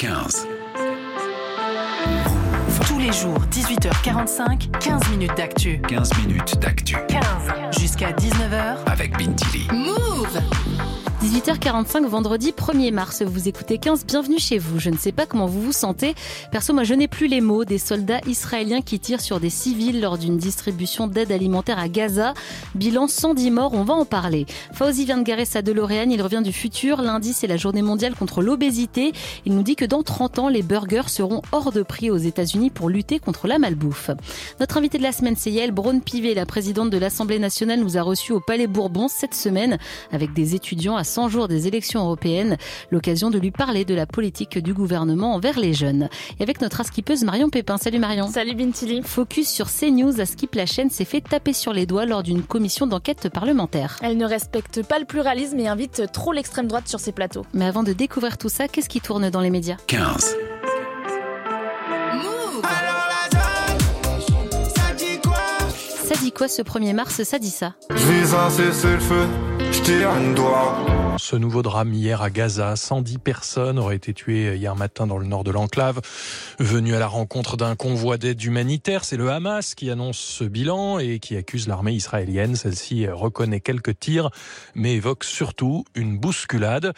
15. Tous les jours, 18h45, 15 minutes d'actu. 15 minutes d'actu. 15. Jusqu'à 19h. Avec Bintili. Move 18h45, vendredi 1er mars. Vous écoutez 15, bienvenue chez vous. Je ne sais pas comment vous vous sentez. Perso, moi, je n'ai plus les mots des soldats israéliens qui tirent sur des civils lors d'une distribution d'aide alimentaire à Gaza. Bilan 110 morts, on va en parler. Fauzi vient de garer sa DeLorean, il revient du futur. Lundi, c'est la journée mondiale contre l'obésité. Il nous dit que dans 30 ans, les burgers seront hors de prix aux États-Unis pour lutter contre la malbouffe. Notre invité de la semaine, c'est Yael Braun-Pivet, la présidente de l'Assemblée nationale, nous a reçus au Palais Bourbon cette semaine avec des étudiants à 100 jours des élections européennes, l'occasion de lui parler de la politique du gouvernement envers les jeunes. Et avec notre askipeuse Marion Pépin. Salut Marion. Salut Bintili. Focus sur CNews, Askip la chaîne s'est fait taper sur les doigts lors d'une commission d'enquête parlementaire. Elle ne respecte pas le pluralisme et invite trop l'extrême droite sur ses plateaux. Mais avant de découvrir tout ça, qu'est-ce qui tourne dans les médias? 15. Ça dit quoi ce 1er mars? Ça dit ça. Je vise un cessez-le-feu, je tire une doigt. Ce nouveau drame hier à Gaza, 110 personnes auraient été tuées hier matin dans le nord de l'enclave. Venu à la rencontre d'un convoi d'aide humanitaire, c'est le Hamas qui annonce ce bilan et qui accuse l'armée israélienne. Celle-ci reconnaît quelques tirs, mais évoque surtout une bousculade.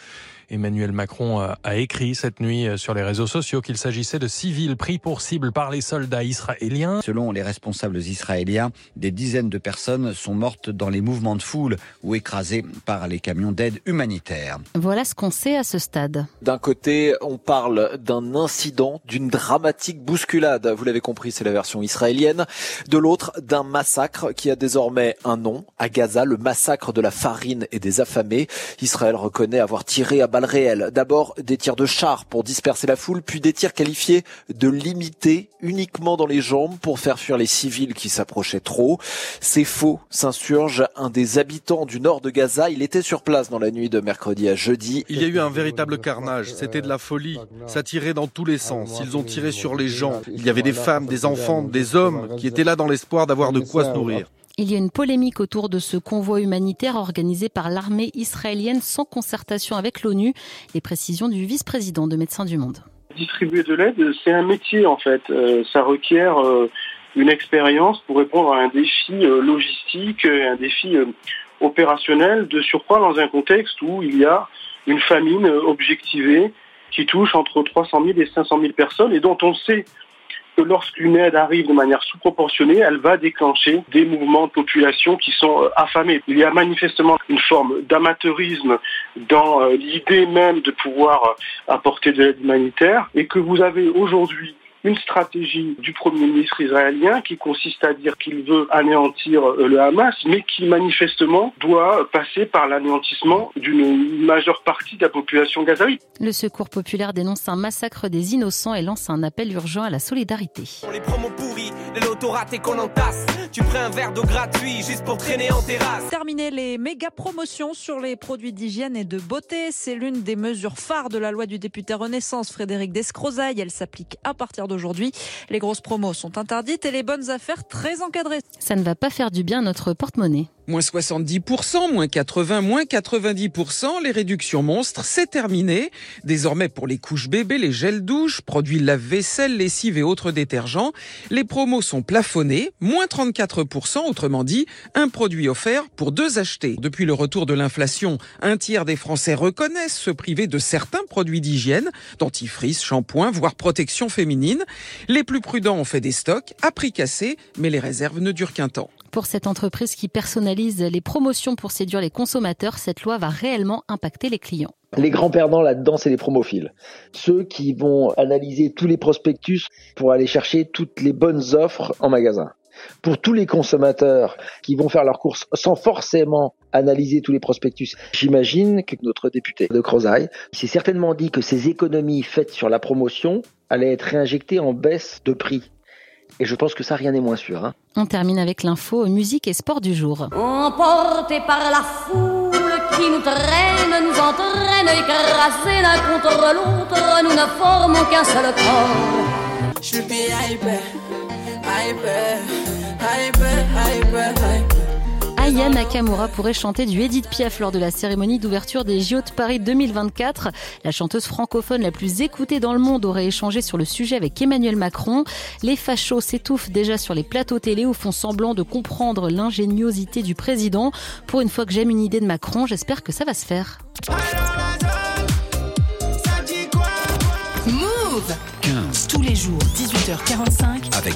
Emmanuel Macron a écrit cette nuit sur les réseaux sociaux qu'il s'agissait de civils pris pour cible par les soldats israéliens. Selon les responsables israéliens, des dizaines de personnes sont mortes dans les mouvements de foule ou écrasées par les camions d'aide humanitaire. Voilà ce qu'on sait à ce stade. D'un côté, on parle d'un incident, d'une dramatique bousculade. Vous l'avez compris, c'est la version israélienne. De l'autre, d'un massacre qui a désormais un nom. À Gaza, le massacre de la farine et des affamés. Israël reconnaît avoir tiré à balles réelles. D'abord des tirs de chars pour disperser la foule, puis des tirs qualifiés de limités uniquement dans les jambes pour faire fuir les civils qui s'approchaient trop. C'est faux, s'insurge un des habitants du nord de Gaza. Il était sur place dans la nuit de mercredi à jeudi. Il y a eu un véritable carnage, c'était de la folie. Ça tirait dans tous les sens. Ils ont tiré sur les gens. Il y avait des femmes, des enfants, des hommes qui étaient là dans l'espoir d'avoir de quoi se nourrir. Il y a une polémique autour de ce convoi humanitaire organisé par l'armée israélienne sans concertation avec l'ONU. Les précisions du vice-président de Médecins du Monde. Distribuer de l'aide, c'est un métier en fait. Euh, ça requiert euh, une expérience pour répondre à un défi euh, logistique, un défi opérationnel, de surcroît dans un contexte où il y a une famine objectivée qui touche entre 300 000 et 500 000 personnes et dont on sait lorsqu'une aide arrive de manière sous-proportionnée, elle va déclencher des mouvements de population qui sont affamés. Il y a manifestement une forme d'amateurisme dans l'idée même de pouvoir apporter de l'aide humanitaire et que vous avez aujourd'hui une stratégie du Premier ministre israélien qui consiste à dire qu'il veut anéantir le Hamas, mais qui manifestement doit passer par l'anéantissement d'une majeure partie de la population gazaouite. Le Secours populaire dénonce un massacre des innocents et lance un appel urgent à la solidarité. Pour les promos pourris, les lotos ratés qu'on entasse, tu prends un verre d'eau gratuit juste pour traîner en terrasse. Terminer les méga promotions sur les produits d'hygiène et de beauté, c'est l'une des mesures phares de la loi du député Renaissance Frédéric Descrozaille. Elle s'applique à partir d'aujourd'hui. Les grosses promos sont interdites et les bonnes affaires très encadrées. Ça ne va pas faire du bien à notre porte-monnaie. Moins 70%, moins 80%, moins 90%, les réductions monstres, c'est terminé. Désormais, pour les couches bébés, les gels douche, produits lave-vaisselle, lessive et autres détergents, les promos sont plafonnés, moins 34%, autrement dit, un produit offert pour deux achetés. Depuis le retour de l'inflation, un tiers des Français reconnaissent se priver de certains produits d'hygiène, dentifrice, shampoing, voire protection féminine. Les plus prudents ont fait des stocks à prix cassé, mais les réserves ne durent qu'un temps. Pour cette entreprise qui personnalise les promotions pour séduire les consommateurs, cette loi va réellement impacter les clients. Les grands perdants là-dedans, c'est les promophiles. Ceux qui vont analyser tous les prospectus pour aller chercher toutes les bonnes offres en magasin. Pour tous les consommateurs qui vont faire leurs courses sans forcément analyser tous les prospectus, j'imagine que notre député de Crozaille s'est certainement dit que ces économies faites sur la promotion allaient être réinjectées en baisse de prix. Et je pense que ça, rien n'est moins sûr. Hein. On termine avec l'info musique et sport du jour. Emportés par la foule qui nous traîne, nous entraîne, écrasés l'un contre l'autre, nous ne formons qu'un seul corps. Je suis hyper, hyper, hyper, hyper, hyper. Aya Nakamura pourrait chanter du Edith Piaf lors de la cérémonie d'ouverture des JO de Paris 2024. La chanteuse francophone la plus écoutée dans le monde aurait échangé sur le sujet avec Emmanuel Macron. Les fachos s'étouffent déjà sur les plateaux télé ou font semblant de comprendre l'ingéniosité du président. Pour une fois que j'aime une idée de Macron, j'espère que ça va se faire. Move 15. Tous les jours, 18h45. Avec.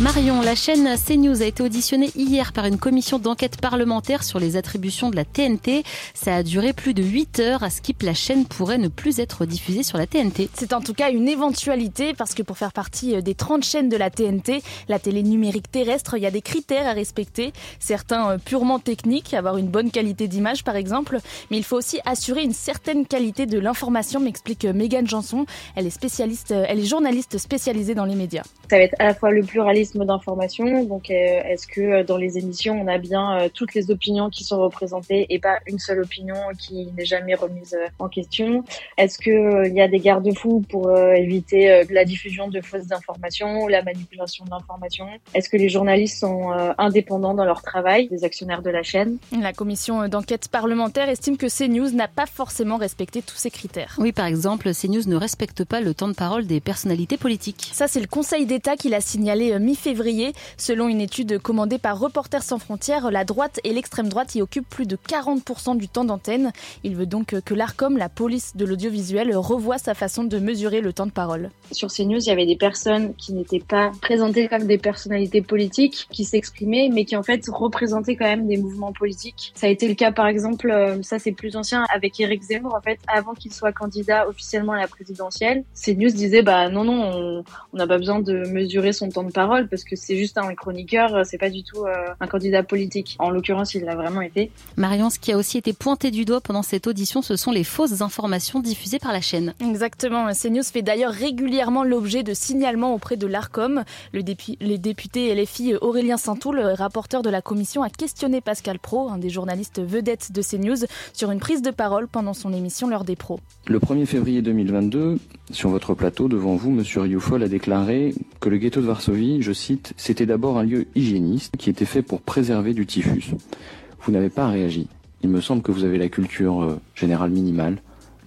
Marion, la chaîne CNews a été auditionnée hier par une commission d'enquête parlementaire sur les attributions de la TNT. Ça a duré plus de 8 heures. À Skip, la chaîne pourrait ne plus être diffusée sur la TNT. C'est en tout cas une éventualité parce que pour faire partie des 30 chaînes de la TNT, la télé numérique terrestre, il y a des critères à respecter. Certains euh, purement techniques, avoir une bonne qualité d'image par exemple, mais il faut aussi assurer une certaine qualité de l'information, m'explique euh, Megan Janson. Elle est spécialiste, euh, elle est journaliste spécialisée dans les médias. Ça va être à la fois le pluralisme d'information. Donc, est-ce que dans les émissions, on a bien toutes les opinions qui sont représentées et pas une seule opinion qui n'est jamais remise en question? Est-ce qu'il y a des garde-fous pour éviter la diffusion de fausses informations, la manipulation de l'information? Est-ce que les journalistes sont indépendants dans leur travail, des actionnaires de la chaîne? La commission d'enquête parlementaire estime que CNews n'a pas forcément respecté tous ces critères. Oui, par exemple, CNews ne respecte pas le temps de parole des personnalités politiques. Ça, c'est le Conseil d'État qui l'a signalé mi-février. Selon une étude commandée par Reporters sans frontières, la droite et l'extrême droite y occupent plus de 40% du temps d'antenne. Il veut donc que l'ARCOM, la police de l'audiovisuel, revoie sa façon de mesurer le temps de parole. Sur CNews, il y avait des personnes qui n'étaient pas présentées comme des personnalités politiques, qui s'exprimaient, mais qui en fait représentaient quand même des mouvements politiques. Ça a été le cas par exemple, ça c'est plus ancien, avec Éric Zemmour. En fait, avant qu'il soit candidat officiellement à la présidentielle, CNews disait bah non non, on n'a pas besoin de mesurer son temps de parole parce que c'est juste un chroniqueur, c'est pas du tout euh, un candidat politique. En l'occurrence, il l'a vraiment été. Marion, ce qui a aussi été pointé du doigt pendant cette audition, ce sont les fausses informations diffusées par la chaîne. Exactement. CNews fait d'ailleurs régulièrement l'objet de signalements auprès de l'ARCOM. Le, les députés LFI Aurélien Saint-Toul, rapporteur de la commission, a questionné Pascal Pro, un des journalistes vedettes de CNews, sur une prise de parole pendant son émission L'heure des pros. Le 1er février 2022, sur votre plateau, devant vous, M. Rioufol a déclaré que le ghetto de Varsovie, je c'était d'abord un lieu hygiéniste qui était fait pour préserver du typhus. Vous n'avez pas réagi. Il me semble que vous avez la culture euh, générale minimale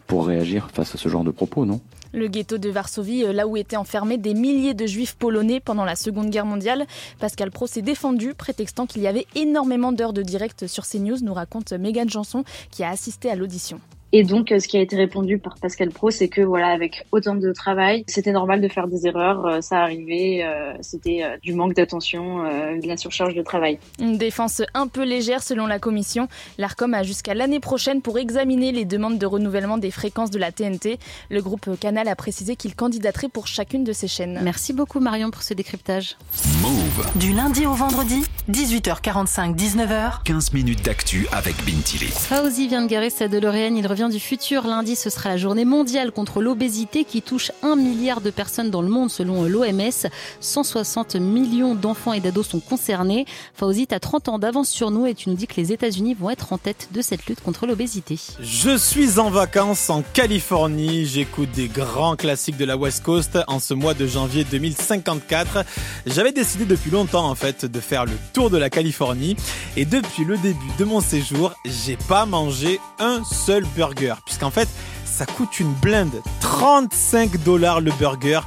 pour réagir face à ce genre de propos, non? Le ghetto de Varsovie, là où étaient enfermés des milliers de juifs polonais pendant la Seconde Guerre mondiale. Pascal Pro s'est défendu, prétextant qu'il y avait énormément d'heures de direct sur CNews, nous raconte Megan Janson, qui a assisté à l'audition. Et donc, ce qui a été répondu par Pascal Pro, c'est que voilà, avec autant de travail, c'était normal de faire des erreurs, ça arrivait, c'était du manque d'attention, de la surcharge de travail. Une défense un peu légère selon la commission. L'ARCOM a jusqu'à l'année prochaine pour examiner les demandes de renouvellement des fréquences de la TNT. Le groupe Canal a précisé qu'il candidaterait pour chacune de ces chaînes. Merci beaucoup Marion pour ce décryptage. Move. Du lundi au vendredi, 18h45, 19h. 15 minutes d'actu avec Bintili. Fauzi vient de garer sa DeLorean, il revient du futur. Lundi, ce sera la journée mondiale contre l'obésité qui touche un milliard de personnes dans le monde selon l'OMS. 160 millions d'enfants et d'ados sont concernés. Fauzi, tu as 30 ans d'avance sur nous et tu nous dis que les États-Unis vont être en tête de cette lutte contre l'obésité. Je suis en vacances en Californie. J'écoute des grands classiques de la West Coast en ce mois de janvier 2054. J'avais décidé longtemps en fait de faire le tour de la Californie. Et depuis le début de mon séjour, j'ai pas mangé un seul burger. Puisqu'en fait ça coûte une blinde. 35 dollars le burger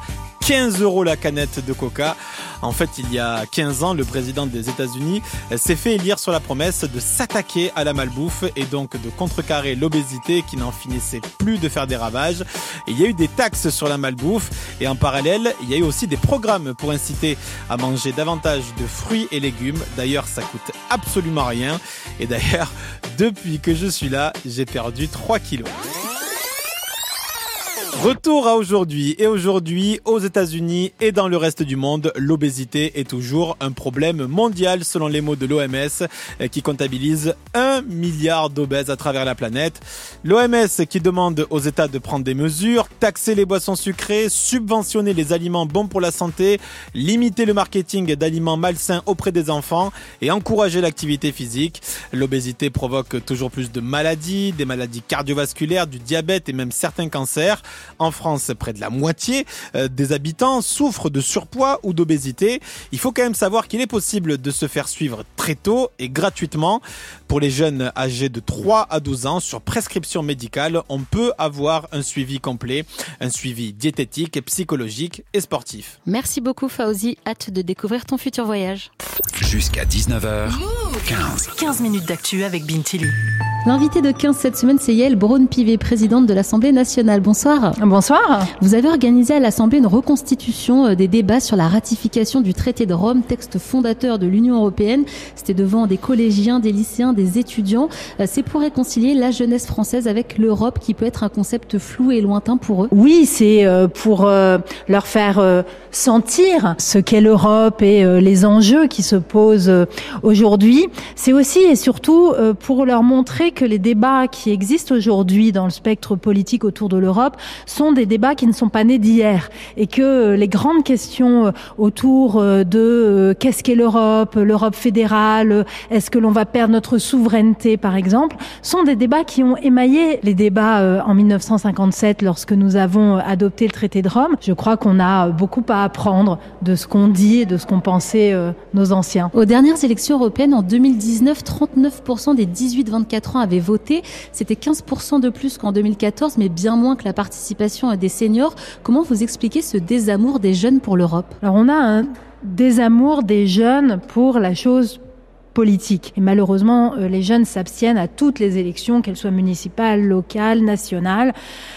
15 euros la canette de coca. En fait, il y a 15 ans, le président des États-Unis s'est fait élire sur la promesse de s'attaquer à la malbouffe et donc de contrecarrer l'obésité qui n'en finissait plus de faire des ravages. Il y a eu des taxes sur la malbouffe et en parallèle, il y a eu aussi des programmes pour inciter à manger davantage de fruits et légumes. D'ailleurs, ça coûte absolument rien. Et d'ailleurs, depuis que je suis là, j'ai perdu 3 kilos. Retour à aujourd'hui. Et aujourd'hui, aux États-Unis et dans le reste du monde, l'obésité est toujours un problème mondial selon les mots de l'OMS qui comptabilise un milliard d'obèses à travers la planète. L'OMS qui demande aux États de prendre des mesures, taxer les boissons sucrées, subventionner les aliments bons pour la santé, limiter le marketing d'aliments malsains auprès des enfants et encourager l'activité physique. L'obésité provoque toujours plus de maladies, des maladies cardiovasculaires, du diabète et même certains cancers. En France, près de la moitié euh, des habitants souffrent de surpoids ou d'obésité. Il faut quand même savoir qu'il est possible de se faire suivre très tôt et gratuitement. Pour les jeunes âgés de 3 à 12 ans, sur prescription médicale, on peut avoir un suivi complet, un suivi diététique, psychologique et sportif. Merci beaucoup Fauzi, hâte de découvrir ton futur voyage. Jusqu'à 19h, 15. 15 minutes d'actu avec Bintili. L'invité de 15 cette semaine, c'est Yael Braun-Pivet, présidente de l'Assemblée nationale. Bonsoir. Bonsoir. Vous avez organisé à l'Assemblée une reconstitution euh, des débats sur la ratification du traité de Rome, texte fondateur de l'Union européenne. C'était devant des collégiens, des lycéens, des étudiants. Euh, c'est pour réconcilier la jeunesse française avec l'Europe qui peut être un concept flou et lointain pour eux. Oui, c'est euh, pour leur faire sentir ce qu'est l'Europe et les enjeux qui se posent aujourd'hui. C'est aussi et surtout pour leur montrer que les débats qui existent aujourd'hui dans le spectre politique autour de l'Europe sont des débats qui ne sont pas nés d'hier et que les grandes questions autour de qu'est-ce qu'est l'Europe, l'Europe fédérale, est-ce que l'on va perdre notre souveraineté par exemple, sont des débats qui ont émaillé les débats en 1957 lorsque nous avons adopté le traité de Rome. Je crois qu'on a beaucoup à apprendre de ce qu'on dit et de ce qu'ont pensé nos anciens. Aux dernières élections européennes en 2019, 39% des 18-24 ans avaient voté. C'était 15% de plus qu'en 2014, mais bien moins que la participation des seniors. Comment vous expliquez ce désamour des jeunes pour l'Europe? Alors on a un désamour des jeunes pour la chose politique. Et malheureusement, les jeunes s'abstiennent à toutes les élections, qu'elles soient municipales, locales, nationales.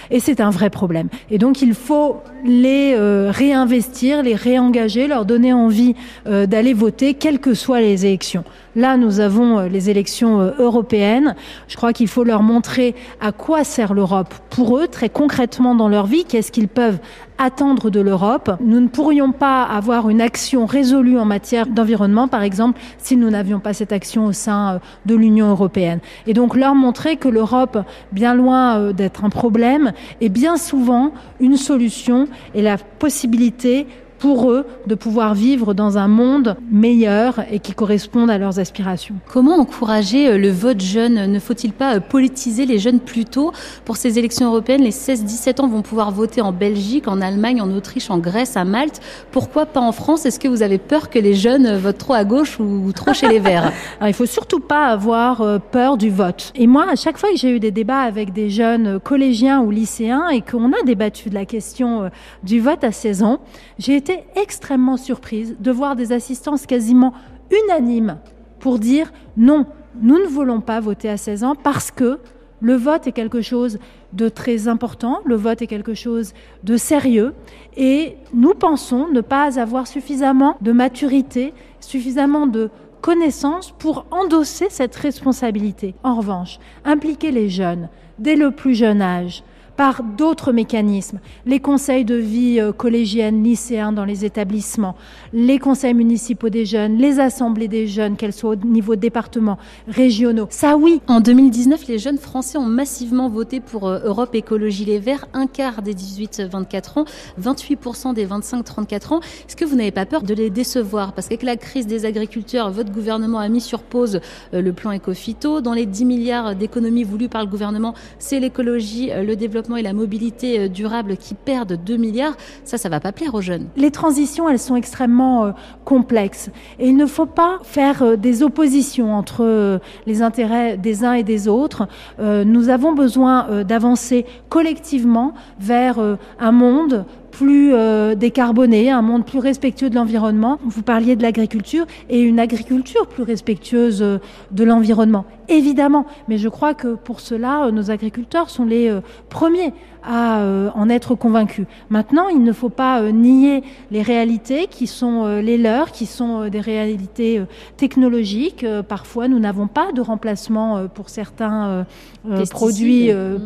Et c'est un vrai problème. Et donc, il faut les euh, réinvestir, les réengager, leur donner envie euh, d'aller voter, quelles que soient les élections. Là, nous avons euh, les élections européennes. Je crois qu'il faut leur montrer à quoi sert l'Europe pour eux, très concrètement dans leur vie, qu'est-ce qu'ils peuvent attendre de l'Europe? Nous ne pourrions pas avoir une action résolue en matière d'environnement, par exemple, si nous n'avions pas cette action au sein de l'Union européenne. Et donc leur montrer que l'Europe, bien loin d'être un problème, est bien souvent une solution et la possibilité pour eux de pouvoir vivre dans un monde meilleur et qui corresponde à leurs aspirations. Comment encourager euh, le vote jeune? Ne faut-il pas euh, politiser les jeunes plus tôt? Pour ces élections européennes, les 16-17 ans vont pouvoir voter en Belgique, en Allemagne, en Autriche, en Grèce, à Malte. Pourquoi pas en France? Est-ce que vous avez peur que les jeunes votent trop à gauche ou trop chez les Verts? Alors, Il faut surtout pas avoir euh, peur du vote. Et moi, à chaque fois que j'ai eu des débats avec des jeunes collégiens ou lycéens et qu'on a débattu de la question du vote à 16 ans, j'ai été extrêmement surprise de voir des assistances quasiment unanimes pour dire non, nous ne voulons pas voter à 16 ans parce que le vote est quelque chose de très important, le vote est quelque chose de sérieux et nous pensons ne pas avoir suffisamment de maturité, suffisamment de connaissances pour endosser cette responsabilité. En revanche, impliquer les jeunes dès le plus jeune âge, par d'autres mécanismes, les conseils de vie collégienne, lycéens dans les établissements, les conseils municipaux des jeunes, les assemblées des jeunes, qu'elles soient au niveau département, régionaux. Ça oui. En 2019, les jeunes français ont massivement voté pour Europe Écologie Les Verts, un quart des 18-24 ans, 28% des 25-34 ans. Est-ce que vous n'avez pas peur de les décevoir? Parce qu'avec la crise des agriculteurs, votre gouvernement a mis sur pause le plan Ecofito. Dans les 10 milliards d'économies voulues par le gouvernement, c'est l'écologie, le développement et la mobilité durable qui perdent 2 milliards, ça, ça va pas plaire aux jeunes. Les transitions, elles sont extrêmement euh, complexes. Et il ne faut pas faire euh, des oppositions entre euh, les intérêts des uns et des autres. nous avons besoin d'avancer collectivement vers un monde plus euh, décarboné, un monde plus respectueux de l'environnement. Vous parliez de l'agriculture et une agriculture plus respectueuse euh, de l'environnement, évidemment. Mais je crois que pour cela, euh, nos agriculteurs sont les euh, premiers à en être convaincus. Maintenant, il ne faut pas nier les réalités qui sont les leurs, qui sont des réalités technologiques. Parfois, nous n'avons pas de remplacement pour certains Pesticides. produits Mmh.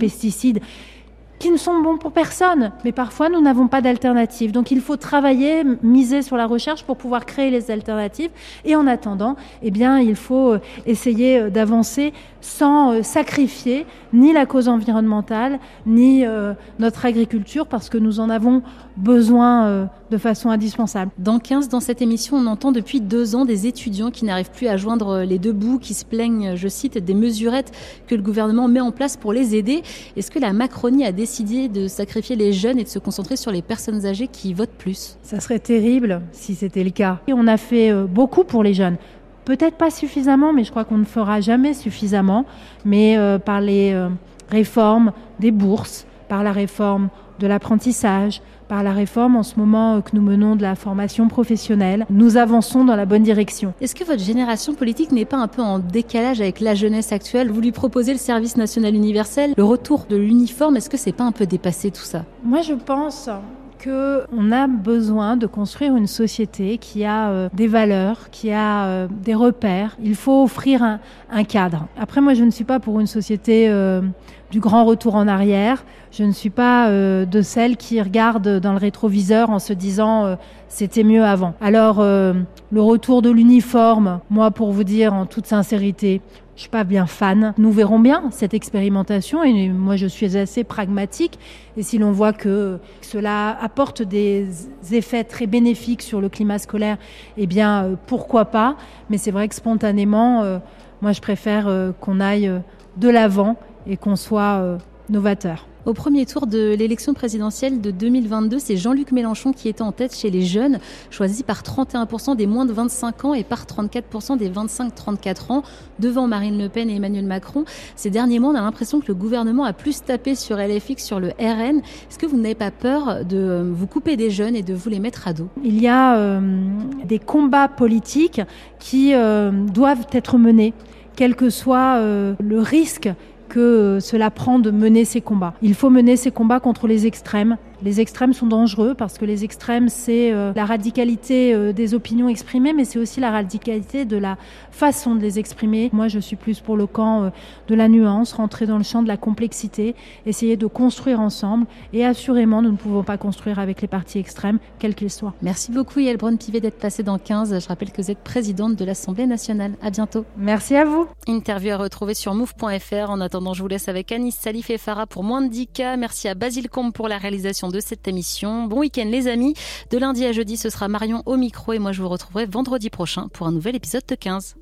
Qui ne sont bons pour personne, mais parfois nous n'avons pas d'alternative. Donc il faut travailler, miser sur la recherche pour pouvoir créer les alternatives. Et en attendant, eh bien, il faut euh, essayer euh, d'avancer sans euh, sacrifier ni la cause environnementale, ni notre agriculture, parce que nous en avons besoin de façon indispensable. Dans 15, dans cette émission, on entend depuis deux ans des étudiants qui n'arrivent plus à joindre les deux bouts, qui se plaignent, je cite, des mesurettes que le gouvernement met en place pour les aider. Est-ce que la Macronie a décidé décidiez de sacrifier les jeunes et de se concentrer sur les personnes âgées qui votent plus Ça serait terrible si c'était le cas. Et on a fait euh, beaucoup pour les jeunes. Peut-être pas suffisamment, mais je crois qu'on ne fera jamais suffisamment. Mais euh, par les euh, réformes des bourses, par la réforme de l'apprentissage, par la réforme en ce moment euh, que nous menons de la formation professionnelle, nous avançons dans la bonne direction. Est-ce que votre génération politique n'est pas un peu en décalage avec la jeunesse actuelle? Vous lui proposez le service national universel, le retour de l'uniforme, est-ce que c'est pas un peu dépassé tout ça? Moi je pense qu'on a besoin de construire une société qui a euh, des valeurs, qui a euh, des repères. Il faut offrir un, un, cadre. Après, moi, je ne suis pas pour une société euh, du grand retour en arrière. Je ne suis pas euh, de celles qui regardent dans le rétroviseur en se disant euh, c'était mieux avant. Alors, euh, le retour de l'uniforme, moi, pour vous dire en toute sincérité, je suis pas bien fan. Nous verrons bien cette expérimentation et moi je suis assez pragmatique et si l'on voit que cela apporte des effets très bénéfiques sur le climat scolaire, eh bien pourquoi pas Mais c'est vrai que spontanément, euh, moi je préfère euh, qu'on aille euh, de l'avant et qu'on soit novateur. Au premier tour de l'élection présidentielle de 2022, c'est Jean-Luc Mélenchon qui était en tête chez les jeunes, choisi par 31% des moins de 25 ans et par 34% des 25-34 ans, devant Marine Le Pen et Emmanuel Macron. Ces derniers mois, on a l'impression que le gouvernement a plus tapé sur LFX, sur le RN. Est-ce que vous n'avez pas peur de vous couper des jeunes et de vous les mettre à dos? Il y a euh, des combats politiques qui euh, doivent être menés, quel que soit euh, le risque que cela prend de mener ces combats. Il faut mener ces combats contre les extrêmes. Les extrêmes sont dangereux parce que les extrêmes, c'est euh, la radicalité euh, des opinions exprimées, mais c'est aussi la radicalité de la façon de les exprimer. Moi, je suis plus pour le camp euh, de la nuance, rentrer dans le champ de la complexité, essayer de construire ensemble. Et assurément, nous ne pouvons pas construire avec les partis extrêmes, quels qu'ils soient. Merci beaucoup, Yael Braun-Pivet, d'être passée dans 15. Je rappelle que vous êtes présidente de l'Assemblée nationale. À bientôt. Merci à vous. Interview à retrouver sur move.fr. En attendant, je vous laisse avec Anis Salif et Farah pour moins de 10 cas. Merci à Basile Combe pour la réalisation de cette émission. Bon week-end les amis. De lundi à jeudi, ce sera Marion au micro et moi je vous retrouverai vendredi prochain pour un nouvel épisode de 15.